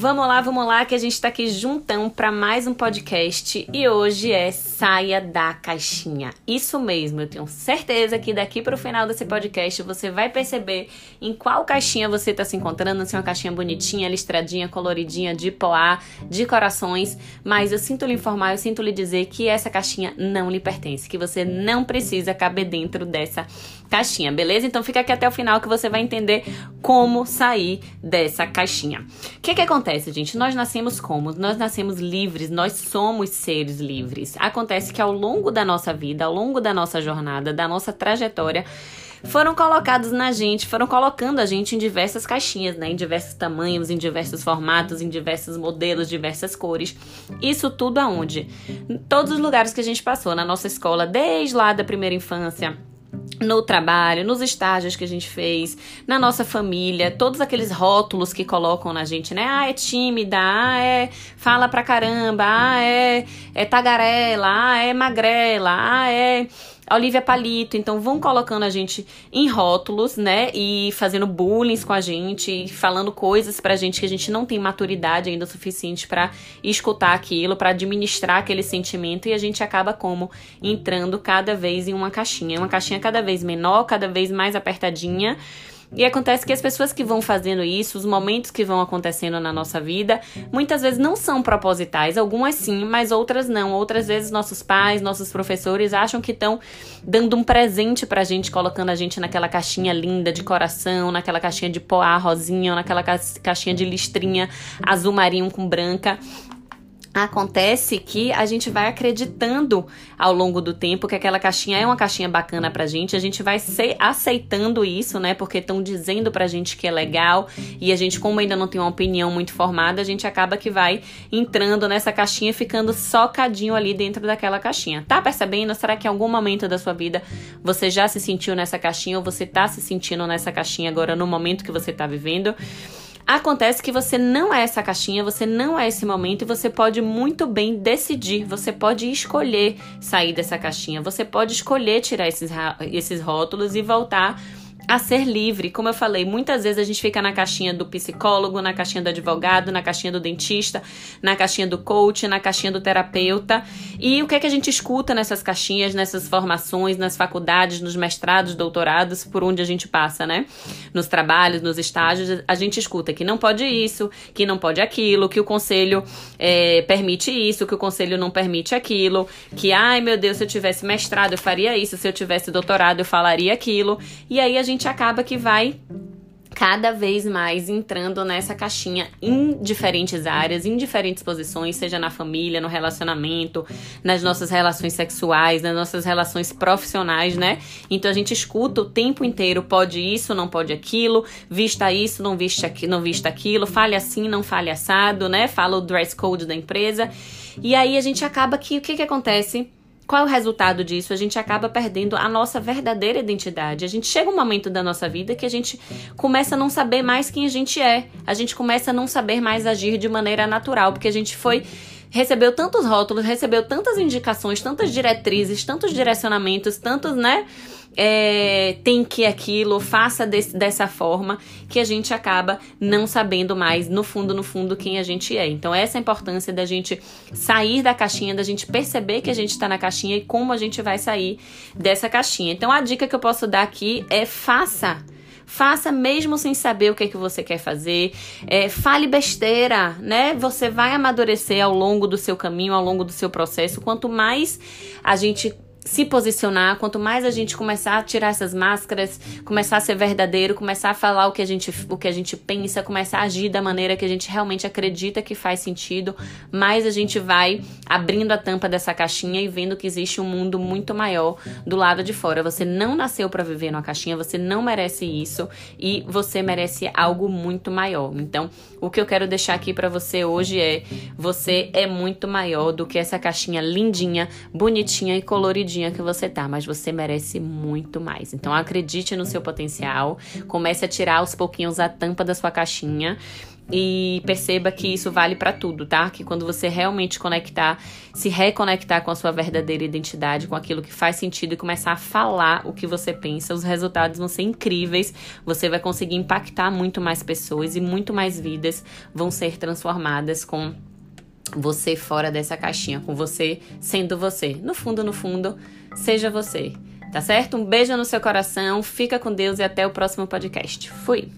Vamos lá, vamos lá, que a gente tá aqui juntão para mais um podcast e hoje é Saia da Caixinha. Isso mesmo, eu tenho certeza que daqui para o final desse podcast você vai perceber em qual caixinha você tá se encontrando, se é uma caixinha bonitinha, listradinha, coloridinha, de poá, de corações, mas eu sinto lhe informar, eu sinto lhe dizer que essa caixinha não lhe pertence, que você não precisa caber dentro dessa caixinha, beleza? Então fica aqui até o final que você vai entender como sair dessa caixinha. O que que acontece, gente? Nós nascemos como? Nós nascemos livres, nós somos seres livres. Acontece que ao longo da nossa vida, ao longo da nossa jornada, da nossa trajetória, foram colocados na gente, foram colocando a gente em diversas caixinhas, né? Em diversos tamanhos, em diversos formatos, em diversos modelos, diversas cores. Isso tudo aonde? Em todos os lugares que a gente passou, na nossa escola, desde lá da primeira infância no trabalho, nos estágios que a gente fez, na nossa família, todos aqueles rótulos que colocam na gente, né? Ah, é tímida, ah, é fala pra caramba, ah, é, é tagarela, ah, é magrela, ah, é Olivia Palito, então vão colocando a gente em rótulos, né? E fazendo bullying com a gente, falando coisas pra gente que a gente não tem maturidade ainda suficiente para escutar aquilo, para administrar aquele sentimento e a gente acaba como? Entrando cada vez em uma caixinha, uma caixinha cada vez menor, cada vez mais apertadinha e acontece que as pessoas que vão fazendo isso, os momentos que vão acontecendo na nossa vida, muitas vezes não são propositais, algumas sim, mas outras não. Outras vezes nossos pais, nossos professores acham que estão dando um presente pra gente, colocando a gente naquela caixinha linda de coração, naquela caixinha de poá rosinha, ou naquela caixinha de listrinha azul marinho com branca. Acontece que a gente vai acreditando ao longo do tempo que aquela caixinha é uma caixinha bacana pra gente, a gente vai aceitando isso, né? Porque estão dizendo pra gente que é legal e a gente, como ainda não tem uma opinião muito formada, a gente acaba que vai entrando nessa caixinha, ficando socadinho ali dentro daquela caixinha. Tá percebendo? Será que em algum momento da sua vida você já se sentiu nessa caixinha ou você tá se sentindo nessa caixinha agora no momento que você tá vivendo? Acontece que você não é essa caixinha, você não é esse momento e você pode muito bem decidir, você pode escolher sair dessa caixinha, você pode escolher tirar esses, esses rótulos e voltar a ser livre. Como eu falei, muitas vezes a gente fica na caixinha do psicólogo, na caixinha do advogado, na caixinha do dentista, na caixinha do coach, na caixinha do terapeuta. E o que é que a gente escuta nessas caixinhas, nessas formações, nas faculdades, nos mestrados, doutorados, por onde a gente passa, né? Nos trabalhos, nos estágios, a gente escuta que não pode isso, que não pode aquilo, que o conselho é, permite isso, que o conselho não permite aquilo, que, ai meu Deus, se eu tivesse mestrado eu faria isso, se eu tivesse doutorado eu falaria aquilo. E aí a gente gente acaba que vai cada vez mais entrando nessa caixinha em diferentes áreas, em diferentes posições, seja na família, no relacionamento, nas nossas relações sexuais, nas nossas relações profissionais, né? Então a gente escuta o tempo inteiro, pode isso, não pode aquilo, vista isso, não vista, aqui, não vista aquilo, fale assim, não fale assado, né? Fala o dress code da empresa. E aí a gente acaba que o que que acontece? Qual é o resultado disso? A gente acaba perdendo a nossa verdadeira identidade. A gente chega um momento da nossa vida que a gente começa a não saber mais quem a gente é. A gente começa a não saber mais agir de maneira natural, porque a gente foi recebeu tantos rótulos, recebeu tantas indicações, tantas diretrizes, tantos direcionamentos, tantos, né? é, tem que aquilo, faça desse, dessa forma, que a gente acaba não sabendo mais, no fundo, no fundo, quem a gente é. Então, essa é a importância da gente sair da caixinha, da gente perceber que a gente está na caixinha e como a gente vai sair dessa caixinha. Então, a dica que eu posso dar aqui é faça. Faça mesmo sem saber o que é que você quer fazer. É, fale besteira, né? Você vai amadurecer ao longo do seu caminho, ao longo do seu processo. Quanto mais a gente se posicionar, quanto mais a gente começar a tirar essas máscaras, começar a ser verdadeiro, começar a falar o que a gente, o que a gente pensa, começar a agir da maneira que a gente realmente acredita que faz sentido, mais a gente vai abrindo a tampa dessa caixinha e vendo que existe um mundo muito maior do lado de fora. Você não nasceu para viver numa caixinha, você não merece isso e você merece algo muito maior. Então, o que eu quero deixar aqui para você hoje é: você é muito maior do que essa caixinha lindinha, bonitinha e coloridinha que você tá, mas você merece muito mais. Então acredite no seu potencial, comece a tirar aos pouquinhos a tampa da sua caixinha e perceba que isso vale para tudo, tá? Que quando você realmente conectar, se reconectar com a sua verdadeira identidade, com aquilo que faz sentido e começar a falar o que você pensa, os resultados vão ser incríveis. Você vai conseguir impactar muito mais pessoas e muito mais vidas vão ser transformadas com você fora dessa caixinha, com você sendo você. No fundo, no fundo, seja você. Tá certo? Um beijo no seu coração, fica com Deus e até o próximo podcast. Fui!